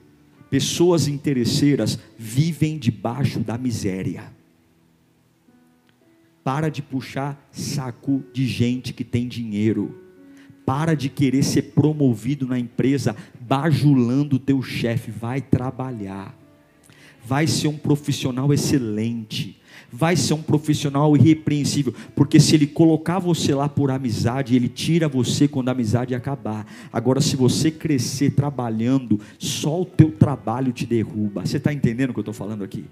A: Pessoas interesseiras vivem debaixo da miséria. Para de puxar saco de gente que tem dinheiro. Para de querer ser promovido na empresa, bajulando o teu chefe. Vai trabalhar. Vai ser um profissional excelente vai ser um profissional irrepreensível, porque se ele colocar você lá por amizade, ele tira você quando a amizade acabar. Agora, se você crescer trabalhando, só o teu trabalho te derruba. Você está entendendo o que eu estou falando aqui?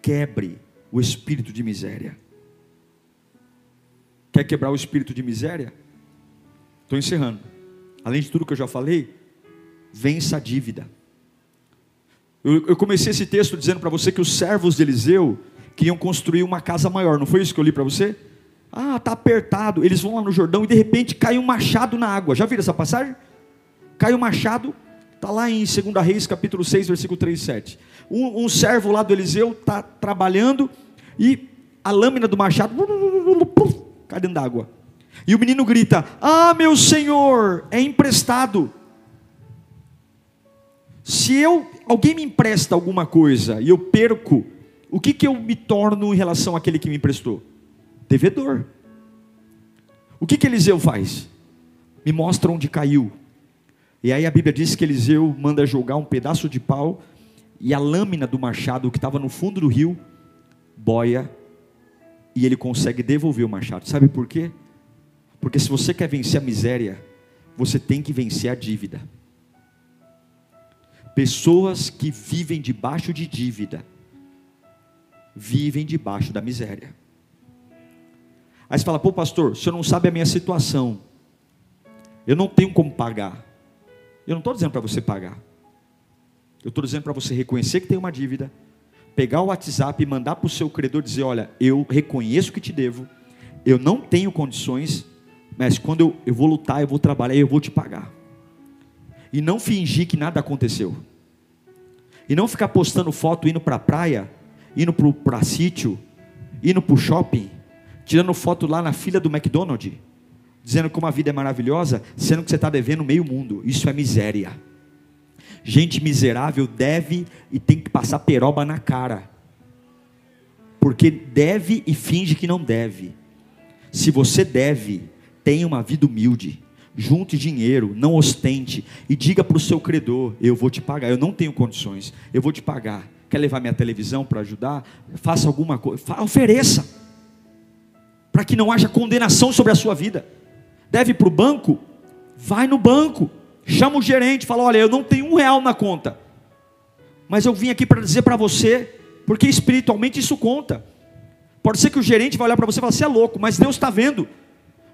A: Quebre o espírito de miséria. Quer quebrar o espírito de miséria? Estou encerrando. Além de tudo que eu já falei, vença a dívida. Eu, eu comecei esse texto dizendo para você que os servos de Eliseu queriam construir uma casa maior, não foi isso que eu li para você? Ah, está apertado. Eles vão lá no Jordão e de repente cai um machado na água. Já viram essa passagem? Cai um machado, está lá em 2 Reis, capítulo 6, versículo 3 e 7. Um, um servo lá do Eliseu está trabalhando e a lâmina do machado cai dentro d'água. E o menino grita: Ah, meu senhor, é emprestado. Se eu alguém me empresta alguma coisa e eu perco, o que, que eu me torno em relação àquele que me emprestou? Devedor. O que, que Eliseu faz? Me mostra onde caiu. E aí a Bíblia diz que Eliseu manda jogar um pedaço de pau e a lâmina do machado que estava no fundo do rio boia e ele consegue devolver o machado. Sabe por quê? Porque se você quer vencer a miséria, você tem que vencer a dívida. Pessoas que vivem debaixo de dívida, vivem debaixo da miséria. Aí você fala, pô, pastor, o senhor não sabe a minha situação. Eu não tenho como pagar. Eu não estou dizendo para você pagar. Eu estou dizendo para você reconhecer que tem uma dívida, pegar o WhatsApp e mandar para o seu credor dizer: Olha, eu reconheço que te devo, eu não tenho condições, mas quando eu, eu vou lutar, eu vou trabalhar, eu vou te pagar. E não fingir que nada aconteceu. E não ficar postando foto indo para a praia, indo para sítio, indo para o shopping, tirando foto lá na fila do McDonald's, dizendo que uma vida é maravilhosa, sendo que você está devendo meio mundo. Isso é miséria. Gente miserável deve e tem que passar peroba na cara. Porque deve e finge que não deve. Se você deve, tenha uma vida humilde. Junte dinheiro, não ostente. E diga para o seu credor: Eu vou te pagar. Eu não tenho condições, eu vou te pagar. Quer levar minha televisão para ajudar? Faça alguma coisa. Ofereça. Para que não haja condenação sobre a sua vida. Deve para o banco? Vai no banco chama o gerente, fala: Olha, eu não tenho um real na conta, mas eu vim aqui para dizer para você, porque espiritualmente isso conta. Pode ser que o gerente vai olhar para você e falar: Você é louco, mas Deus está vendo.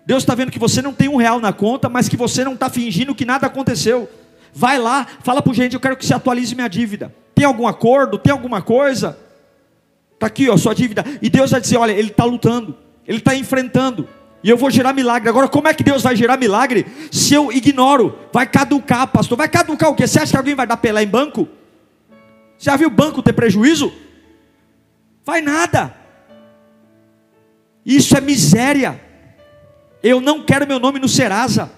A: Deus está vendo que você não tem um real na conta, mas que você não está fingindo que nada aconteceu. Vai lá, fala para o gerente: Eu quero que você atualize minha dívida. Tem algum acordo? Tem alguma coisa? Está aqui, ó, sua dívida. E Deus vai dizer: Olha, ele está lutando, ele está enfrentando. E eu vou gerar milagre. Agora, como é que Deus vai gerar milagre se eu ignoro? Vai caducar, pastor. Vai caducar o quê? Você acha que alguém vai dar pelé em banco? Já viu banco ter prejuízo? Vai nada. Isso é miséria. Eu não quero meu nome no Serasa.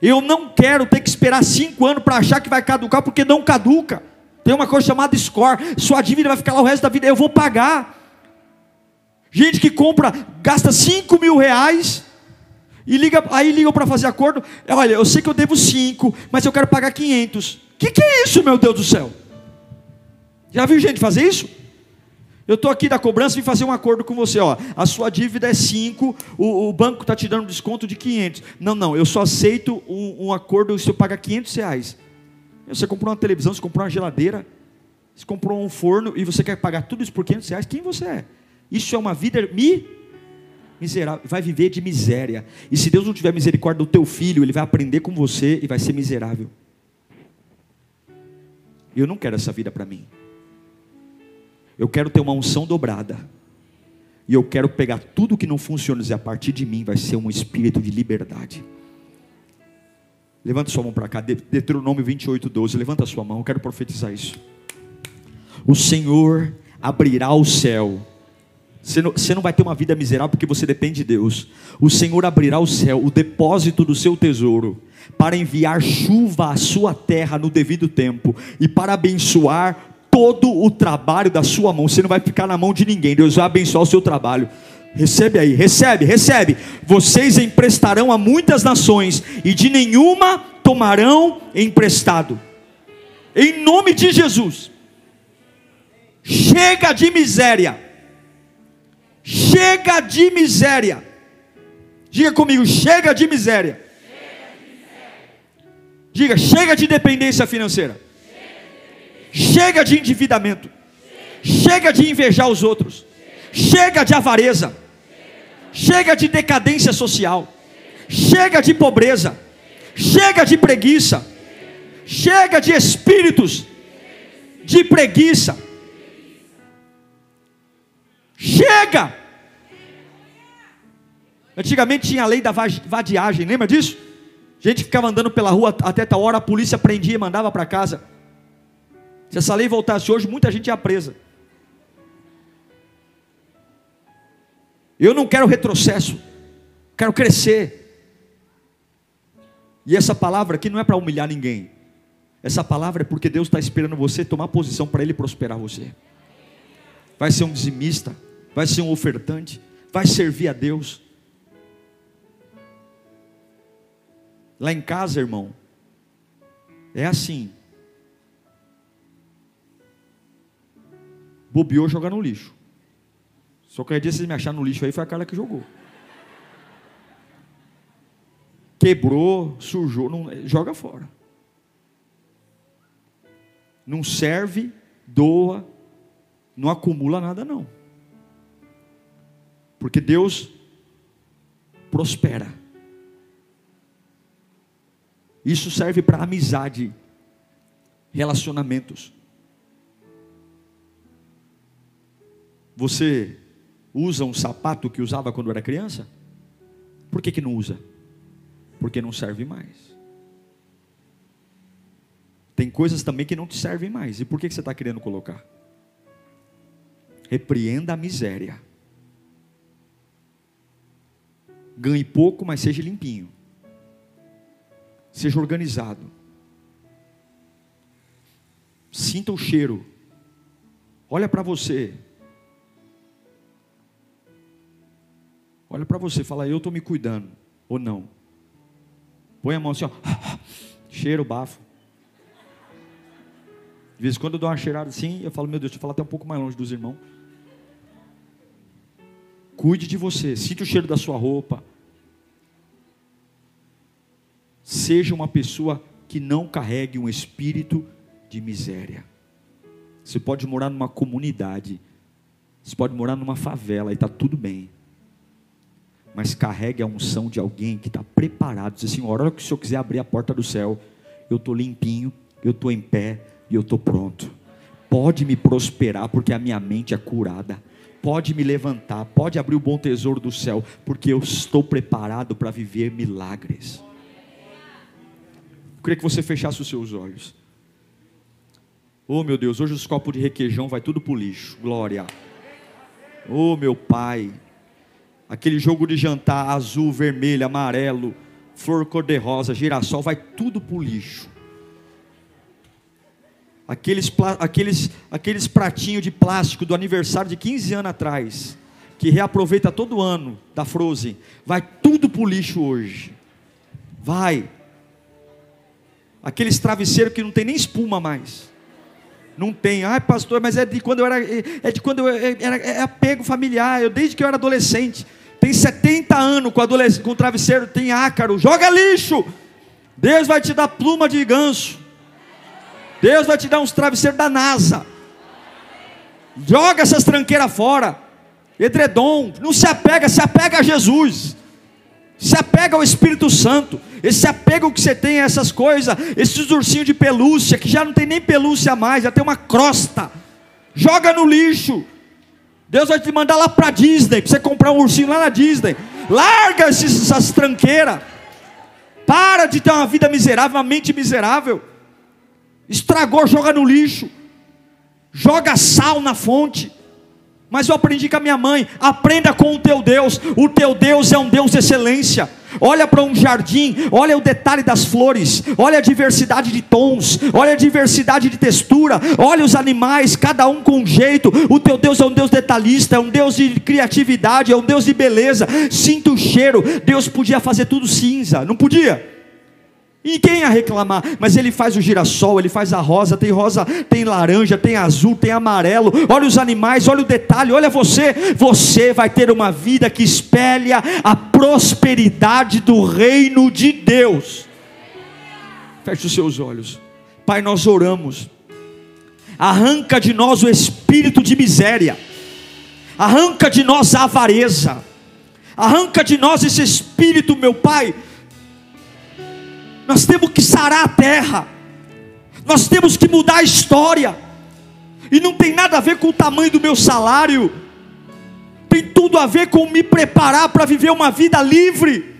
A: Eu não quero ter que esperar cinco anos para achar que vai caducar, porque não caduca. Tem uma coisa chamada score. Sua dívida vai ficar lá o resto da vida. Eu vou pagar. Gente que compra, gasta 5 mil reais e liga, aí ligam para fazer acordo. Olha, eu sei que eu devo 5, mas eu quero pagar 500. O que, que é isso, meu Deus do céu? Já viu gente fazer isso? Eu estou aqui da cobrança e fazer um acordo com você. Ó, a sua dívida é 5, o, o, banco está te dando desconto de 500. Não, não, eu só aceito um, um acordo se eu pagar 500 reais. Você comprou uma televisão, você comprou uma geladeira, você comprou um forno e você quer pagar tudo isso por 500 reais. Quem você é? Isso é uma vida mi, miserável. Vai viver de miséria. E se Deus não tiver misericórdia do teu filho, ele vai aprender com você e vai ser miserável. Eu não quero essa vida para mim. Eu quero ter uma unção dobrada. E eu quero pegar tudo que não funciona e a partir de mim vai ser um espírito de liberdade. Levanta sua mão para cá, Deuteronômio 28, 12. Levanta sua mão, eu quero profetizar isso. O Senhor abrirá o céu você não, você não, vai ter uma vida miserável porque você depende de Deus. O Senhor abrirá o céu, o depósito do seu tesouro, para enviar chuva à sua terra no devido tempo e para abençoar todo o trabalho da sua mão. Você não vai ficar na mão de ninguém, Deus vai abençoar o seu trabalho. Recebe aí, recebe, recebe. Vocês emprestarão a muitas nações e de nenhuma tomarão emprestado. Em nome de Jesus. Chega de miséria. Chega de miséria. Diga comigo, chega de miséria. Diga, chega de dependência financeira. Chega de endividamento. Chega de invejar os outros. Chega de avareza. Chega de decadência social. Chega de pobreza. Chega de preguiça. Chega de espíritos de preguiça Chega! Antigamente tinha a lei da vadiagem, lembra disso? Gente ficava andando pela rua até tal hora, a polícia prendia e mandava para casa. Se essa lei voltasse hoje, muita gente ia presa. Eu não quero retrocesso, quero crescer. E essa palavra aqui não é para humilhar ninguém. Essa palavra é porque Deus está esperando você tomar posição para Ele prosperar você vai ser um dizimista, vai ser um ofertante, vai servir a Deus. Lá em casa, irmão, é assim. Bobeou jogar no lixo. Só que dia vocês me acharam no lixo aí, foi a Carla que jogou. quebrou, sujou, não, joga fora. Não serve, doa, não acumula nada não. Porque Deus prospera. Isso serve para amizade, relacionamentos. Você usa um sapato que usava quando era criança? Por que, que não usa? Porque não serve mais. Tem coisas também que não te servem mais. E por que, que você está querendo colocar? Repreenda a miséria. Ganhe pouco, mas seja limpinho. Seja organizado. Sinta o cheiro. Olha para você. Olha para você, fala, eu estou me cuidando. Ou não. Põe a mão assim, ó. Cheiro, bafo. De vez em quando eu dou uma cheirada assim, eu falo, meu Deus, deixa eu falar até um pouco mais longe dos irmãos. Cuide de você, sinta o cheiro da sua roupa. Seja uma pessoa que não carregue um espírito de miséria. Você pode morar numa comunidade, você pode morar numa favela e está tudo bem mas carregue a unção de alguém que está preparado. Diz assim: a hora que o Senhor quiser abrir a porta do céu, eu estou limpinho, eu estou em pé e eu estou pronto. Pode me prosperar, porque a minha mente é curada. Pode me levantar, pode abrir o bom tesouro do céu, porque eu estou preparado para viver milagres. Eu queria que você fechasse os seus olhos. Oh meu Deus, hoje os copos de requeijão vai tudo para o lixo. Glória. Oh meu Pai, aquele jogo de jantar azul, vermelho, amarelo, flor cor-de-rosa, girassol, vai tudo para o lixo. Aqueles, aqueles, aqueles pratinhos de plástico do aniversário de 15 anos atrás, que reaproveita todo ano da Frozen, vai tudo para o lixo hoje. Vai. Aqueles travesseiros que não tem nem espuma mais. Não tem, ai pastor, mas é de quando eu era, é de quando eu era, é apego familiar, eu desde que eu era adolescente tem 70 anos com, com travesseiro, tem ácaro, joga lixo. Deus vai te dar pluma de ganso. Deus vai te dar uns travesseiros da NASA. Joga essas tranqueiras fora. Edredom, não se apega, se apega a Jesus. Se apega ao Espírito Santo. Esse apego que você tem a essas coisas, esses ursinhos de pelúcia, que já não tem nem pelúcia mais, já tem uma crosta. Joga no lixo. Deus vai te mandar lá para Disney, para você comprar um ursinho lá na Disney. Larga essas tranqueiras. Para de ter uma vida miserável, uma mente miserável. Estragou, joga no lixo. Joga sal na fonte. Mas eu aprendi com a minha mãe: aprenda com o teu Deus. O teu Deus é um Deus de excelência. Olha para um jardim, olha o detalhe das flores, olha a diversidade de tons, olha a diversidade de textura, olha os animais, cada um com um jeito. O teu Deus é um Deus detalhista, é um Deus de criatividade, é um Deus de beleza. Sinta o cheiro. Deus podia fazer tudo cinza, não podia? E quem ia reclamar? Mas ele faz o girassol, ele faz a rosa, tem rosa, tem laranja, tem azul, tem amarelo. Olha os animais, olha o detalhe, olha você. Você vai ter uma vida que espelha a prosperidade do reino de Deus. Feche os seus olhos. Pai, nós oramos. Arranca de nós o espírito de miséria. Arranca de nós a avareza. Arranca de nós esse espírito, meu Pai, nós temos que sarar a terra. Nós temos que mudar a história. E não tem nada a ver com o tamanho do meu salário. Tem tudo a ver com me preparar para viver uma vida livre.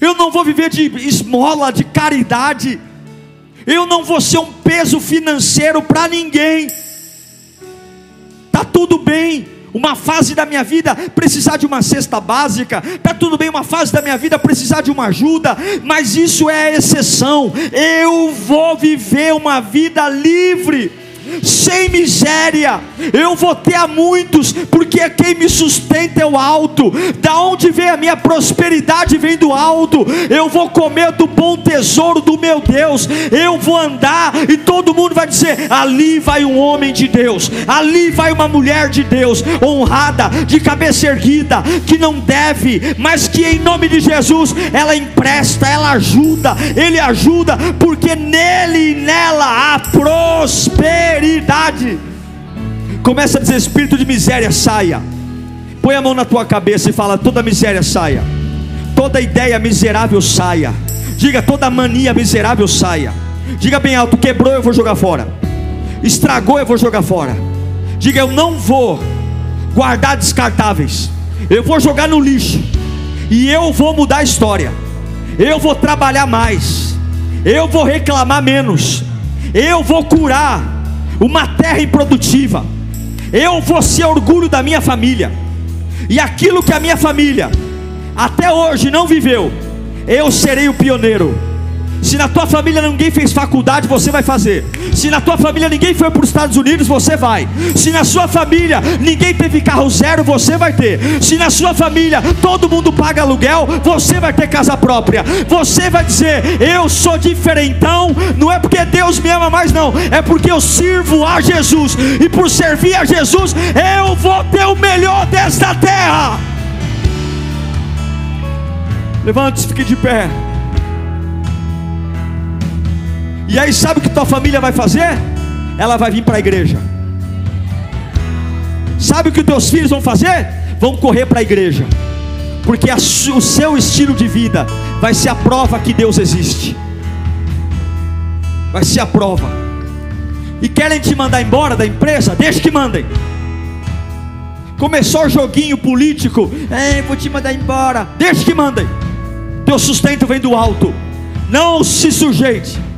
A: Eu não vou viver de esmola, de caridade. Eu não vou ser um peso financeiro para ninguém. Tá tudo bem uma fase da minha vida precisar de uma cesta básica, está tudo bem, uma fase da minha vida precisar de uma ajuda, mas isso é exceção. Eu vou viver uma vida livre. Sem miséria. Eu vou ter a muitos, porque quem me sustenta é o alto. Da onde vem a minha prosperidade? Vem do alto. Eu vou comer do bom tesouro do meu Deus. Eu vou andar e todo mundo vai dizer: ali vai um homem de Deus, ali vai uma mulher de Deus, honrada, de cabeça erguida, que não deve, mas que em nome de Jesus ela empresta, ela ajuda, ele ajuda, porque nele e nela há prosperidade. Começa a dizer: espírito de miséria, saia. Põe a mão na tua cabeça e fala: toda miséria saia, toda ideia miserável saia. Diga toda mania miserável saia. Diga bem alto: quebrou, eu vou jogar fora. Estragou, eu vou jogar fora. Diga: eu não vou guardar descartáveis. Eu vou jogar no lixo. E eu vou mudar a história. Eu vou trabalhar mais. Eu vou reclamar menos. Eu vou curar uma terra improdutiva. Eu vou ser orgulho da minha família. E aquilo que a minha família até hoje não viveu, eu serei o pioneiro. Se na tua família ninguém fez faculdade, você vai fazer. Se na tua família ninguém foi para os Estados Unidos, você vai. Se na sua família ninguém teve carro zero, você vai ter. Se na sua família todo mundo paga aluguel, você vai ter casa própria. Você vai dizer: Eu sou diferentão. Não é porque Deus me ama mais, não. É porque eu sirvo a Jesus. E por servir a Jesus, eu vou ter o melhor desta terra. Levante-se, fique de pé. E aí, sabe o que tua família vai fazer? Ela vai vir para a igreja. Sabe o que teus filhos vão fazer? Vão correr para a igreja, porque a, o seu estilo de vida vai ser a prova que Deus existe. Vai ser a prova. E querem te mandar embora da empresa? Deixa que mandem. Começou o joguinho político, é, vou te mandar embora. Deixa que mandem. Teu sustento vem do alto. Não se sujeite